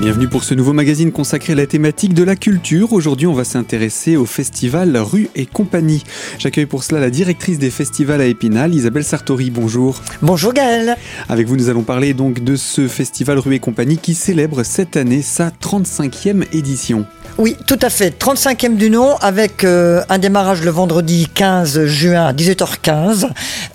Bienvenue pour ce nouveau magazine consacré à la thématique de la culture. Aujourd'hui, on va s'intéresser au festival Rue et Compagnie. J'accueille pour cela la directrice des festivals à Épinal, Isabelle Sartori. Bonjour. Bonjour Gaëlle. Avec vous, nous allons parler donc de ce festival Rue et Compagnie qui célèbre cette année sa 35e édition. Oui, tout à fait. 35e du nom avec euh, un démarrage le vendredi 15 juin à 18h15.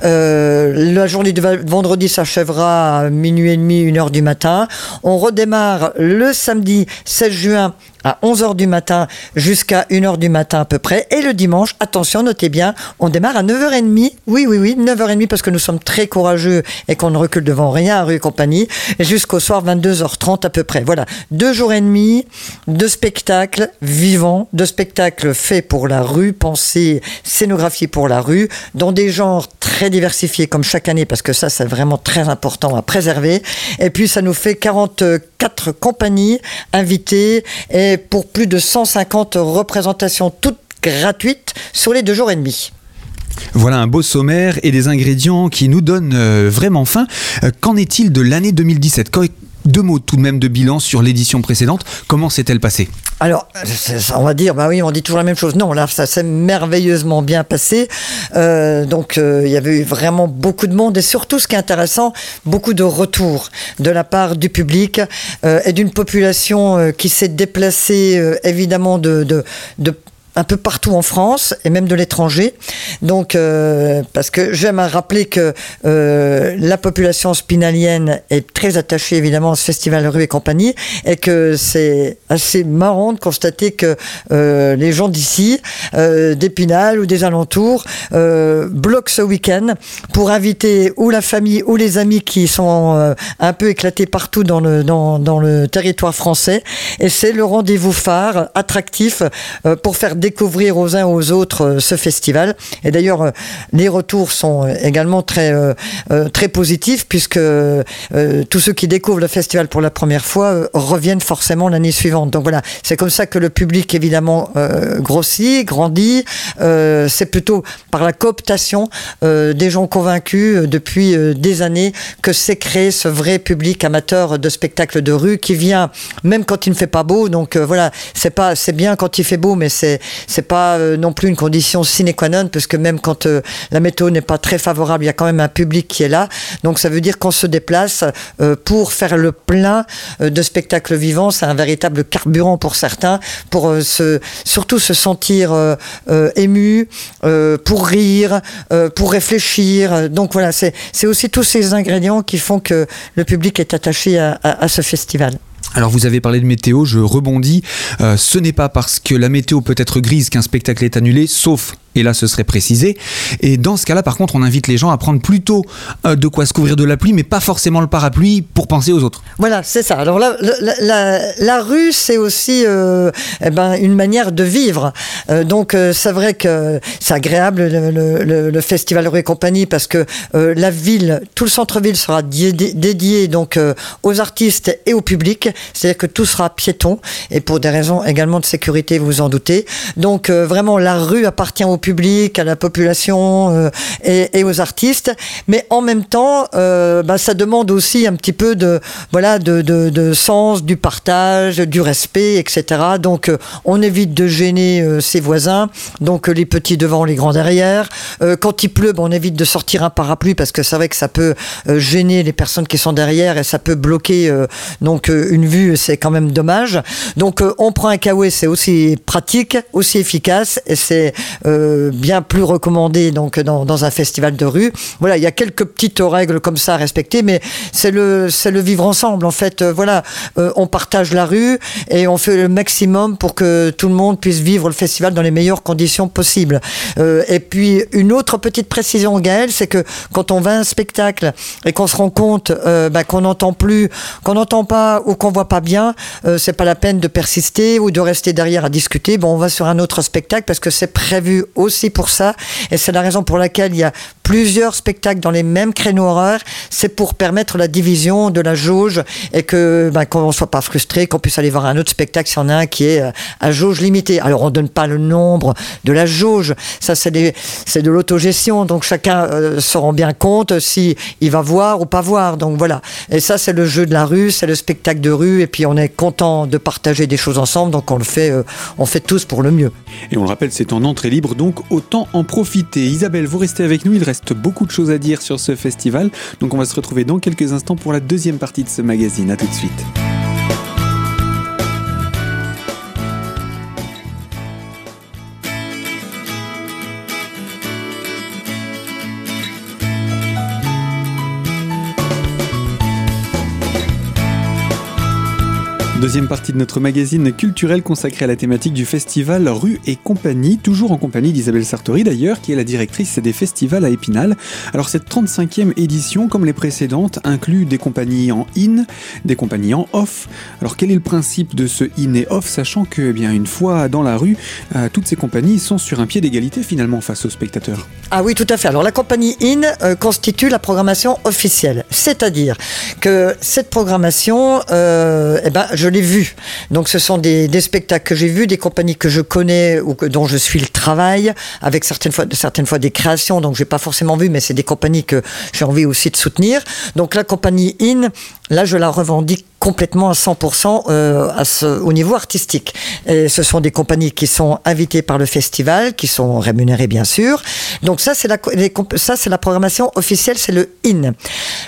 Euh, la journée de vendredi s'achèvera à minuit et demi, 1h du matin. On redémarre le samedi 16 juin à 11h du matin jusqu'à 1h du matin à peu près. Et le dimanche, attention, notez bien, on démarre à 9h30. Oui, oui, oui, 9h30 parce que nous sommes très courageux et qu'on ne recule devant rien à rue et compagnie. Jusqu'au soir 22h30 à peu près. Voilà, deux jours et demi de spectacles vivants, de spectacles faits pour la rue, pensés, scénographiés pour la rue, dans des genres très diversifiés comme chaque année parce que ça, c'est vraiment très important à préserver. Et puis, ça nous fait 44 compagnies invitées et pour plus de 150 représentations toutes gratuites sur les deux jours et demi. Voilà un beau sommaire et des ingrédients qui nous donnent euh, vraiment faim. Euh, qu'en est-il de l'année 2017 deux mots tout de même de bilan sur l'édition précédente. Comment s'est-elle passée? Alors, on va dire, bah oui, on dit toujours la même chose. Non, là, ça s'est merveilleusement bien passé. Euh, donc, euh, il y avait eu vraiment beaucoup de monde et surtout, ce qui est intéressant, beaucoup de retours de la part du public euh, et d'une population qui s'est déplacée évidemment de, un peu partout en France et même de l'étranger. Donc, euh, parce que j'aime rappeler que euh, la population spinalienne est très attachée évidemment à ce festival rue et compagnie, et que c'est assez marrant de constater que euh, les gens d'ici, d'Épinal ou des alentours, bloquent ce week-end pour inviter ou la famille ou les amis qui sont un peu éclatés partout dans le dans, dans le territoire français. Et c'est le rendez-vous phare attractif pour faire découvrir aux uns aux autres euh, ce festival. Et d'ailleurs, euh, les retours sont euh, également très, très positifs puisque tous ceux qui découvrent le festival pour la première fois reviennent forcément l'année suivante. Donc voilà, c'est comme ça que le public évidemment grossit, grandit. c'est plutôt par la cooptation des gens convaincus depuis des années que c'est créé ce vrai public amateur de spectacles de rue qui vient même quand il ne fait pas beau. Donc voilà, c'est pas c'est bien quand il fait beau, mais c'est c'est pas euh, non plus une condition sine qua non, parce que même quand euh, la météo n'est pas très favorable, il y a quand même un public qui est là. Donc ça veut dire qu'on se déplace euh, pour faire le plein de spectacles vivants. C'est un véritable carburant pour certains, pour se, surtout se sentir ému, pour rire, pour réfléchir. Donc voilà, c'est aussi tous ces ingrédients qui font que le public est attaché à ce festival. Alors vous avez parlé de météo, je rebondis. Euh, ce n'est pas parce que la météo peut être grise qu'un spectacle est annulé, sauf et là ce serait précisé. Et dans ce cas-là, par contre, on invite les gens à prendre plutôt euh, de quoi se couvrir de la pluie, mais pas forcément le parapluie pour penser aux autres. Voilà, c'est ça. Alors là, la, rue, c'est aussi euh, eh ben, une manière de vivre. Euh, donc c'est vrai que c'est agréable le, festival Rue et compagnie parce que la ville, tout le centre-ville sera dédié, donc aux artistes et au public. C'est-à-dire que tout sera piéton et pour des raisons également de sécurité, vous vous en doutez. Donc vraiment, la rue appartient au public, à la population euh, et, aux artistes, mais en même temps, euh, bah, ça demande aussi un petit peu de voilà de, de, sens, du partage, du respect, etc. Donc, euh, on évite de gêner ses voisins, donc les petits devant, les grands derrière. quand il pleut, on évite de sortir un parapluie parce que c'est vrai que ça peut gêner les personnes qui sont derrière et ça peut bloquer donc une vue. C'est quand même dommage. Donc, on prend un kawaii, c'est aussi pratique, aussi efficace et c'est bien plus recommandé donc dans, un festival de rue. Voilà, il y a quelques petites règles comme ça à respecter, mais c'est le c'est le vivre ensemble en fait. Euh, voilà, euh, on partage la rue et on fait le maximum pour que tout le monde puisse vivre le festival dans les meilleures conditions possibles. Euh, et puis une autre petite précision, Gaël, c'est que quand on va à un spectacle et qu'on se rend compte bah, qu'on n'entend plus, qu'on n'entend pas ou qu'on voit pas bien, c'est pas la peine de persister ou de rester derrière à discuter. Bon, on va sur un autre spectacle parce que c'est prévu aussi pour ça. Et c'est la raison pour laquelle il y a plusieurs spectacles dans les mêmes créneaux horaires, c'est pour permettre la division de la jauge et que ben, qu'on ne soit pas frustré, qu'on puisse aller voir un autre spectacle s'il y en a un qui est euh, à jauge limitée. Alors on donne pas le nombre de la jauge, ça c'est de l'autogestion, donc chacun euh, se rend bien compte si il va voir ou pas voir. Donc voilà. Et ça c'est le jeu de la rue, c'est le spectacle de rue, et puis on est content de partager des choses ensemble, donc on le fait, euh, on fait tous pour le mieux. Et on le rappelle, c'est en entrée libre, donc autant en profiter. Isabelle, vous restez avec nous, il reste beaucoup de choses à dire sur ce festival, donc on va se retrouver dans quelques instants pour la deuxième partie de ce magazine. A tout de suite. Deuxième partie de notre magazine culturel consacré à la thématique du festival Rue et compagnie, toujours en compagnie d'Isabelle Sartori d'ailleurs, qui est la directrice des festivals à Épinal. Alors cette 35e édition, comme les précédentes, inclut des compagnies en in, des compagnies en off. Alors quel est le principe de ce in et off, sachant que, eh bien, une fois dans la rue, euh, toutes ces compagnies sont sur un pied d'égalité finalement face aux spectateurs? Ah oui, tout à fait. Alors la compagnie in euh, constitue la programmation officielle, c'est-à-dire que cette programmation, euh, eh ben, je vu. Donc ce sont des, spectacles que j'ai vus, des compagnies que je connais ou que, dont je suis le travail, avec certaines fois, certaines fois des créations, donc j'ai pas forcément vu, mais c'est des compagnies que j'ai envie aussi de soutenir. Donc la compagnie IN, là je la revendique complètement à 100% euh, au niveau artistique. Et ce sont des compagnies qui sont invitées par le festival, qui sont rémunérées bien sûr. Donc ça c'est la ça c'est la programmation officielle, c'est le in.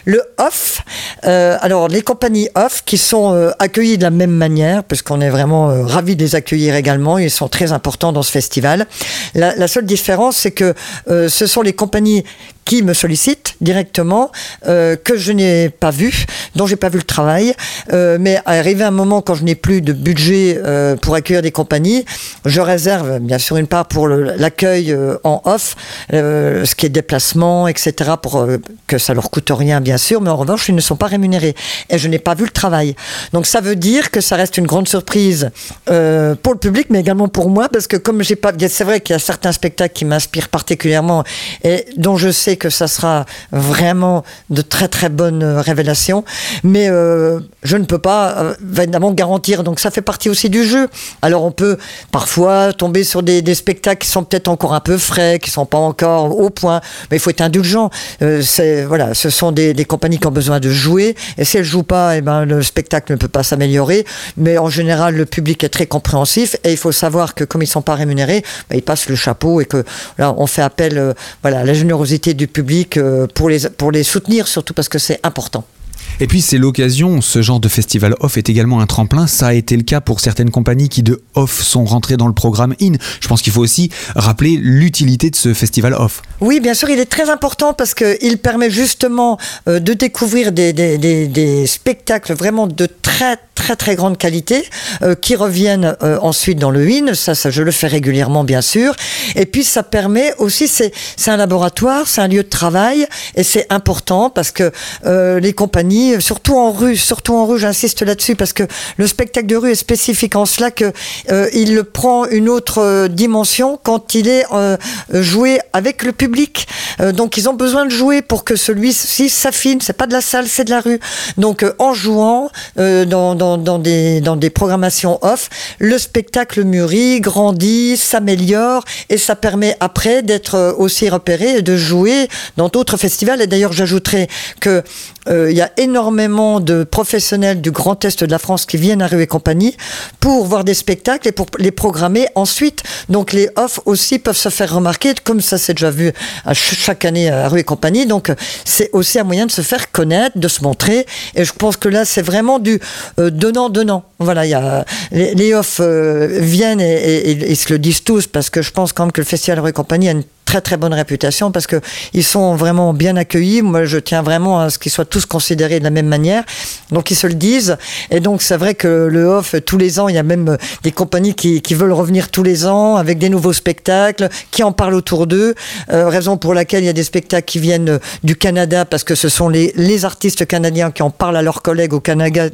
Le off, euh, alors les compagnies off qui sont euh, accueillies de la même manière, puisqu'on est vraiment ravis de les accueillir également, ils sont très importants dans ce festival. La, la seule différence c'est que ce sont les compagnies qui me sollicitent directement, euh, que je n'ai pas vu, dont j'ai pas vu le travail. Euh, mais arrivé un moment quand je n'ai plus de budget euh, pour accueillir des compagnies, je réserve bien sûr une part pour l'accueil en off, ce qui est déplacement, etc., pour que ça leur coûte rien bien sûr, mais en revanche ils ne sont pas rémunérés et je n'ai pas vu le travail. Donc ça veut dire que ça reste une grande surprise pour le public, mais également pour moi, parce que comme j'ai pas, c'est vrai qu'il y a certains spectacles qui m'inspirent particulièrement et dont je sais que ça sera vraiment de très très bonnes euh, révélations, mais euh, je ne peux pas euh, évidemment garantir. Donc ça fait partie aussi du jeu. Alors on peut parfois tomber sur des, spectacles qui sont peut-être encore un peu frais, qui sont pas encore au point, mais il faut être indulgent. voilà, ce sont des, compagnies qui ont besoin de jouer, et si elles jouent pas, eh ben le spectacle ne peut pas s'améliorer. Mais en général, le public est très compréhensif, et il faut savoir que comme ils sont pas rémunérés, ben, ils passent le chapeau et que là on fait appel voilà à la générosité du public euh, pour les, pour les soutenir, surtout parce que c'est important. Et puis c'est l'occasion, ce genre de festival off est également un tremplin. Ça a été le cas pour certaines compagnies qui de off sont rentrées dans le programme in. Je pense qu'il faut aussi rappeler l'utilité de ce festival off. Oui, bien sûr, il est très important parce qu'il permet justement euh, de découvrir des, des, des, spectacles vraiment de très très très grande qualité euh, qui reviennent euh, ensuite dans le in. Ça, ça, je le fais régulièrement, bien sûr. Et puis ça permet aussi, c'est un laboratoire, c'est un lieu de travail et c'est important parce que les compagnies surtout en rue, surtout en rue, j'insiste là-dessus parce que le spectacle de rue est spécifique en cela que euh, il prend une autre euh, dimension quand il est euh, joué avec le public. donc ils ont besoin de jouer pour que celui-ci s'affine. C'est pas de la salle, c'est de la rue. Donc en jouant dans, dans, dans, des, dans des programmations off, le spectacle mûrit, grandit, s'améliore et ça permet après d'être aussi repéré et de jouer dans d'autres festivals. Et d'ailleurs, j'ajouterais que il y a énormément de professionnels du Grand Est de la France qui viennent à Rue et compagnie pour voir des spectacles et pour les programmer ensuite. Donc les off aussi peuvent se faire remarquer, comme ça c'est déjà vu chaque année à Rue et compagnie. Donc c'est aussi un moyen de se faire connaître, de se montrer. Et je pense que là c'est vraiment du euh, donnant-donnant. Voilà, il y a, les, les off euh, viennent et, et, se le disent tous parce que je pense quand même que le Festival Rue et compagnie a une très très bonne réputation parce que ils sont vraiment bien accueillis. Moi, je tiens vraiment à ce qu'ils soient tous considérés de la même manière. Donc, ils se le disent. Et donc, c'est vrai que le off, tous les ans, il y a même des compagnies qui, qui veulent revenir tous les ans avec des nouveaux spectacles, qui en parlent autour d'eux. Euh, raison pour laquelle il y a des spectacles qui viennent du Canada parce que ce sont les, les artistes canadiens qui en parlent à leurs collègues au Canada,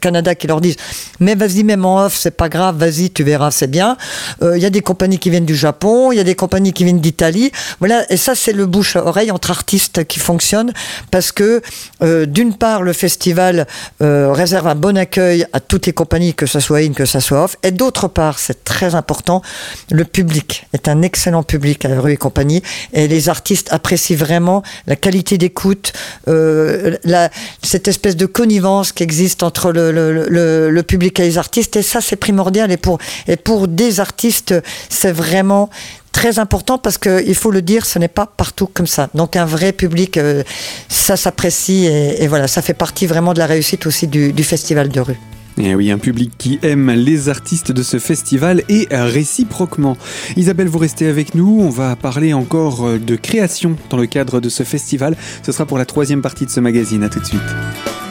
Canada qui leur disent mais vas-y même en off, c'est pas grave, vas-y, tu verras, c'est bien. Euh, il y a des compagnies qui viennent du Japon, il y a des compagnies qui viennent d'Italie Voilà, et ça c'est le bouche à oreille entre artistes qui fonctionne parce que euh, d'une part le festival euh, réserve un bon accueil à toutes les compagnies, que ce soit in, que ce soit off, et d'autre part c'est très important, le public est un excellent public à Rue et compagnie, et les artistes apprécient vraiment la qualité d'écoute, euh, la, cette espèce de connivence qui existe entre le, public et les artistes, et ça c'est primordial, et pour des artistes c'est vraiment très important parce qu'il faut le dire, ce n'est pas partout comme ça. Donc un vrai public, euh, ça s'apprécie et, et, voilà, ça fait partie vraiment de la réussite aussi du, festival de rue. Et oui, un public qui aime les artistes de ce festival et réciproquement. Isabelle, vous restez avec nous. On va parler encore de création dans le cadre de ce festival. Ce sera pour la troisième partie de ce magazine. À tout de suite.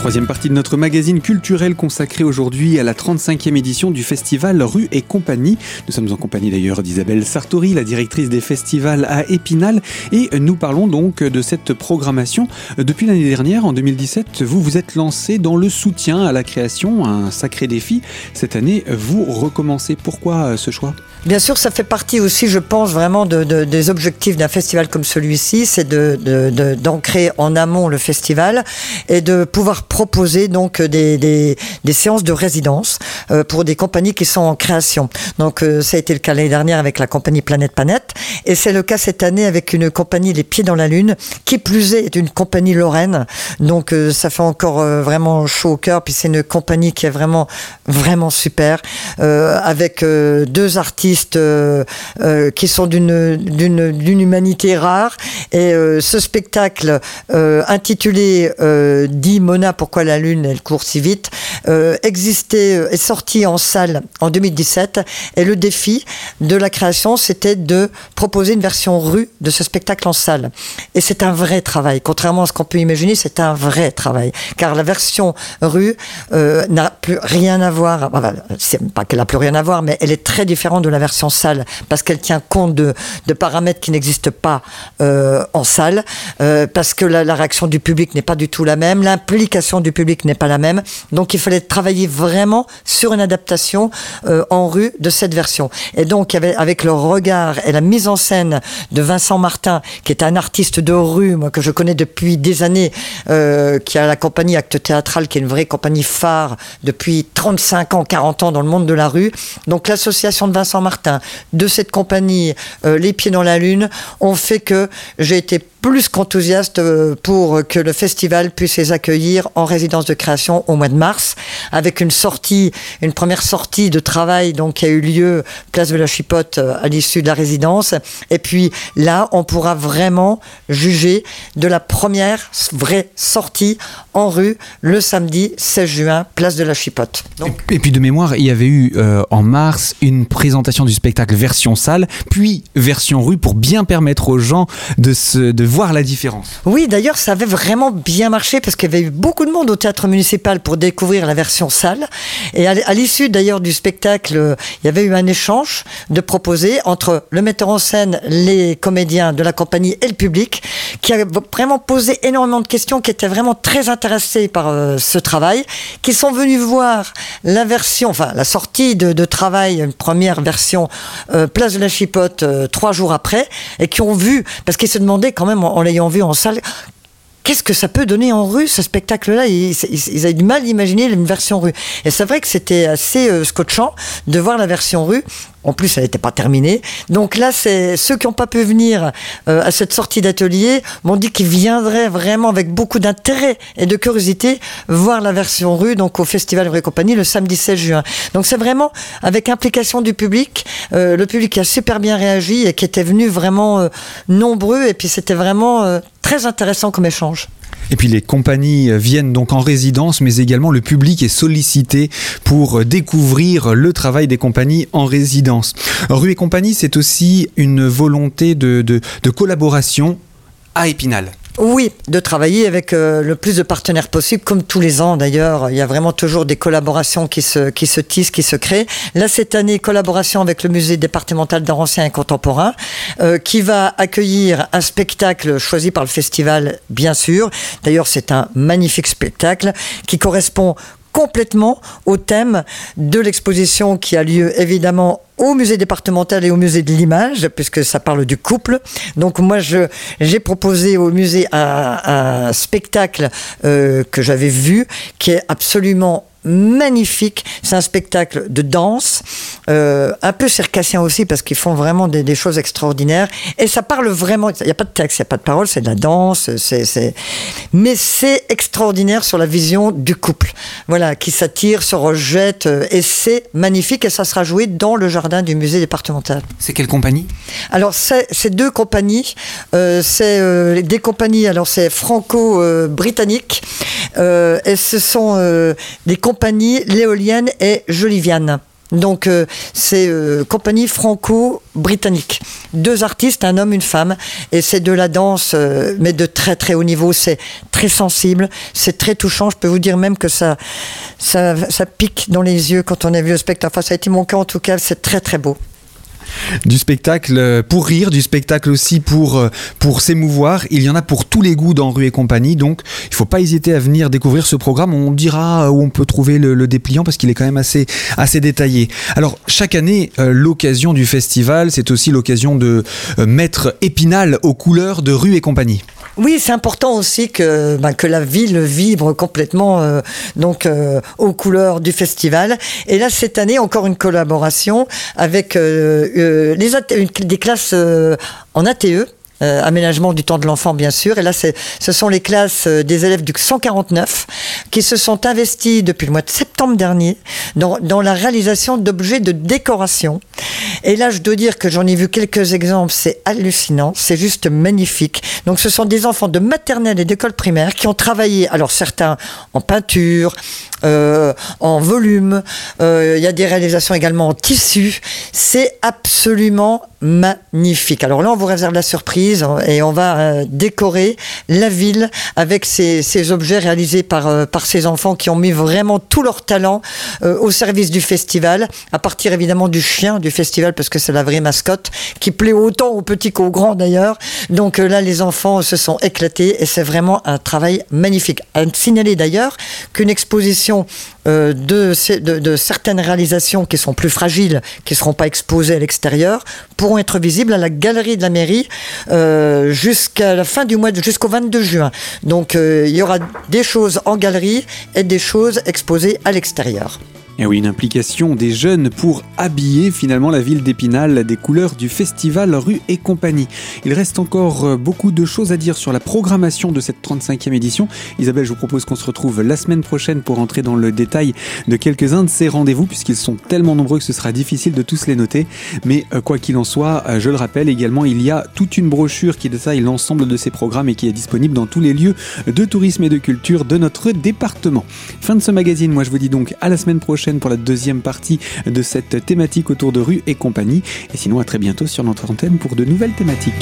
Troisième partie de notre magazine culturel consacré aujourd'hui à la 35e édition du festival Rue et Compagnie. Nous sommes en compagnie d'ailleurs d'Isabelle Sartori, la directrice des festivals à Épinal, et nous parlons donc de cette programmation. Depuis l'année dernière, en 2017, vous vous êtes lancé dans le soutien à la création, un sacré défi. Cette année, vous recommencez. Pourquoi ce choix? Bien sûr, ça fait partie aussi, je pense, vraiment de, de, des objectifs d'un festival comme celui-ci, c'est d'ancrer en amont le festival et de pouvoir proposer donc des, des, des séances de résidence euh, pour des compagnies qui sont en création. Donc euh, ça a été le cas l'année dernière avec la compagnie Planète Planète et c'est le cas cette année avec une compagnie Les Pieds dans la Lune, qui plus est, est une compagnie lorraine. Donc euh, ça fait encore euh, vraiment chaud au cœur. Puis c'est une compagnie qui est vraiment vraiment super euh, avec deux artistes euh, euh, qui sont d'une d'une humanité rare. Et euh, ce spectacle intitulé Dit Mona pourquoi la lune elle court si vite existait est sorti en salle en 2017 et le défi de la création c'était de proposer une version rue de ce spectacle en salle. Et c'est un vrai travail, contrairement à ce qu'on peut imaginer, c'est un vrai travail car la version rue euh, n'a plus rien à voir. Enfin, c'est pas qu'elle a plus rien à voir, mais elle est très différente de la version salle parce qu'elle tient compte de, de paramètres qui n'existent pas euh, en salle, euh, parce que la, la, réaction du public n'est pas du tout la même, l'implication du public n'est pas la même. Donc il fallait travailler vraiment sur une adaptation euh, en rue de cette version. Et donc avec, le regard et la mise en scène de Vincent Martin, qui est un artiste de rue, que je connais depuis des années, euh, qui a la compagnie Acte Théâtral, qui est une vraie compagnie phare depuis 35 ans, 40 ans dans le monde de la rue. Donc l'association de Vincent Martin, de cette compagnie euh, Les Pieds dans la Lune ont fait que j'ai été plus qu'enthousiaste euh, pour que le festival puisse les accueillir en résidence de création au mois de mars, avec une sortie, une première sortie de travail donc qui a eu lieu place de la Chipote euh, à l'issue de la résidence. Et puis là, on pourra vraiment juger de la première vraie sortie en rue le samedi 16 juin, place de la Chipote. Et puis de mémoire, il y avait eu euh, en mars une présentation du spectacle version salle, puis version rue pour bien permettre aux gens de se voir la différence. Oui, d'ailleurs, ça avait vraiment bien marché parce qu'il y avait eu beaucoup de monde au théâtre municipal pour découvrir la version salle. Et à l'issue d'ailleurs du spectacle, il y avait eu un échange de proposés entre le metteur en scène, les comédiens de la compagnie et le public, qui a vraiment posé énormément de questions, qui étaient vraiment très intéressés par euh, ce travail, qui sont venus voir la version, enfin la sortie de, travail, une première version euh, Place de la Chipote euh, trois jours après, et qui ont vu, parce qu'ils se demandaient quand même en l'ayant vu en salle, qu'est-ce que ça peut donner en rue ce spectacle-là? Ils, ils, avaient du mal d'imaginer une version rue. Et c'est vrai que c'était assez euh, scotchant de voir la version rue. En plus, elle n'était pas terminée. Donc là, c'est ceux qui n'ont pas pu venir euh, à cette sortie d'atelier m'ont dit qu'ils viendraient vraiment avec beaucoup d'intérêt et de curiosité voir la version rue, donc au Festival Vraie Compagnie, le samedi 16 juin. Donc c'est vraiment avec implication du public, euh, le public qui a super bien réagi et qui était venu vraiment euh, nombreux. Et puis c'était vraiment très intéressant comme échange. Et puis les compagnies viennent donc en résidence, mais également le public est sollicité pour découvrir le travail des compagnies en résidence. Rue et compagnie, c'est aussi une volonté de, collaboration à Épinal. Oui, de travailler avec euh, le plus de partenaires possible, comme tous les ans d'ailleurs. Il y a vraiment toujours des collaborations qui se, qui se tissent, qui se créent. Là, cette année, collaboration avec le musée départemental d'art ancien et contemporain, euh, qui va accueillir un spectacle choisi par le festival, bien sûr. D'ailleurs, c'est un magnifique spectacle qui correspond complètement au thème de l'exposition qui a lieu évidemment au musée départemental et au musée de l'image, puisque ça parle du couple. Donc moi, j'ai proposé au musée un, spectacle euh, que j'avais vu, qui est absolument magnifique. C'est un spectacle de danse, euh, un peu circassien aussi parce qu'ils font vraiment des, choses extraordinaires. Et ça parle vraiment. Il n'y a pas de texte, il n'y a pas de parole, c'est de la danse. C'est, mais c'est extraordinaire sur la vision du couple. Voilà, qui s'attire, se rejette, euh, et c'est magnifique. Et ça sera joué dans le jardin du musée départemental. C'est quelle compagnie? Alors c'est, deux compagnies. Euh, c'est des compagnies. Alors c'est franco-britannique. et ce sont des compagnies compagnie Léolienne et Joliviane. Donc euh, c'est euh, compagnie franco-britannique. Deux artistes, un homme, une femme, et c'est de la danse, euh, mais de très très haut niveau. C'est très sensible, c'est très touchant. Je peux vous dire même que ça, ça, pique dans les yeux quand on a vu le spectacle. Enfin, ça a été mon cas en tout cas. C'est très très beau du spectacle euh, pour rire, du spectacle aussi pour, euh, pour s'émouvoir. Il y en a pour tous les goûts dans Rue et compagnie, donc il ne faut pas hésiter à venir découvrir ce programme. On dira où on peut trouver le, dépliant parce qu'il est quand même assez, assez détaillé. Alors chaque année, euh, l'occasion du festival, c'est aussi l'occasion de mettre Épinal aux couleurs de Rue et compagnie. Oui, c'est important aussi que, ben, que la ville vibre complètement donc aux couleurs du festival. Et là, cette année, encore une collaboration avec euh, des classes euh, en ATE. Euh, aménagement du temps de l'enfant bien sûr et là ce sont les classes des élèves du 149 qui se sont investis depuis le mois de septembre dernier dans la réalisation d'objets de décoration et là je dois dire que j'en ai vu quelques exemples c'est hallucinant c'est juste magnifique donc ce sont des enfants de maternelle et d'école primaire qui ont travaillé alors certains en peinture euh, en volume. Euh, il y a des réalisations également en tissu. C'est absolument magnifique. Alors là, on vous réserve la surprise et on va euh, décorer la ville avec ces, objets réalisés par ces enfants qui ont mis vraiment tout leur talent au service du festival, à partir évidemment du chien du festival, parce que c'est la vraie mascotte, qui plaît autant aux petits qu'aux grands d'ailleurs. Donc là, les enfants se sont éclatés et c'est vraiment un travail magnifique. À signaler d'ailleurs qu'une exposition euh, de, certaines réalisations qui sont plus fragiles, qui ne seront pas exposées à l'extérieur, pourront être visibles à la galerie de la mairie euh, jusqu'à la fin du mois, jusqu'au 22 juin. Donc euh, il y aura des choses en galerie et des choses exposées à l'extérieur. Et oui, une implication des jeunes pour habiller finalement la ville d'Épinal des couleurs du festival Rue et compagnie. Il reste encore euh, beaucoup de choses à dire sur la programmation de cette 35e édition. Isabelle, je vous propose qu'on se retrouve la semaine prochaine pour entrer dans le détail de quelques-uns de ces rendez-vous, puisqu'ils sont tellement nombreux que ce sera difficile de tous les noter. Mais euh, quoi qu'il en soit, euh, je le rappelle également, il y a toute une brochure qui détaille l'ensemble de ces programmes et qui est disponible dans tous les lieux de tourisme et de culture de notre département. Fin de ce magazine, moi je vous dis donc à la semaine pour la deuxième partie de cette thématique autour de rue et compagnie. Et sinon, à très bientôt sur notre antenne pour de nouvelles thématiques.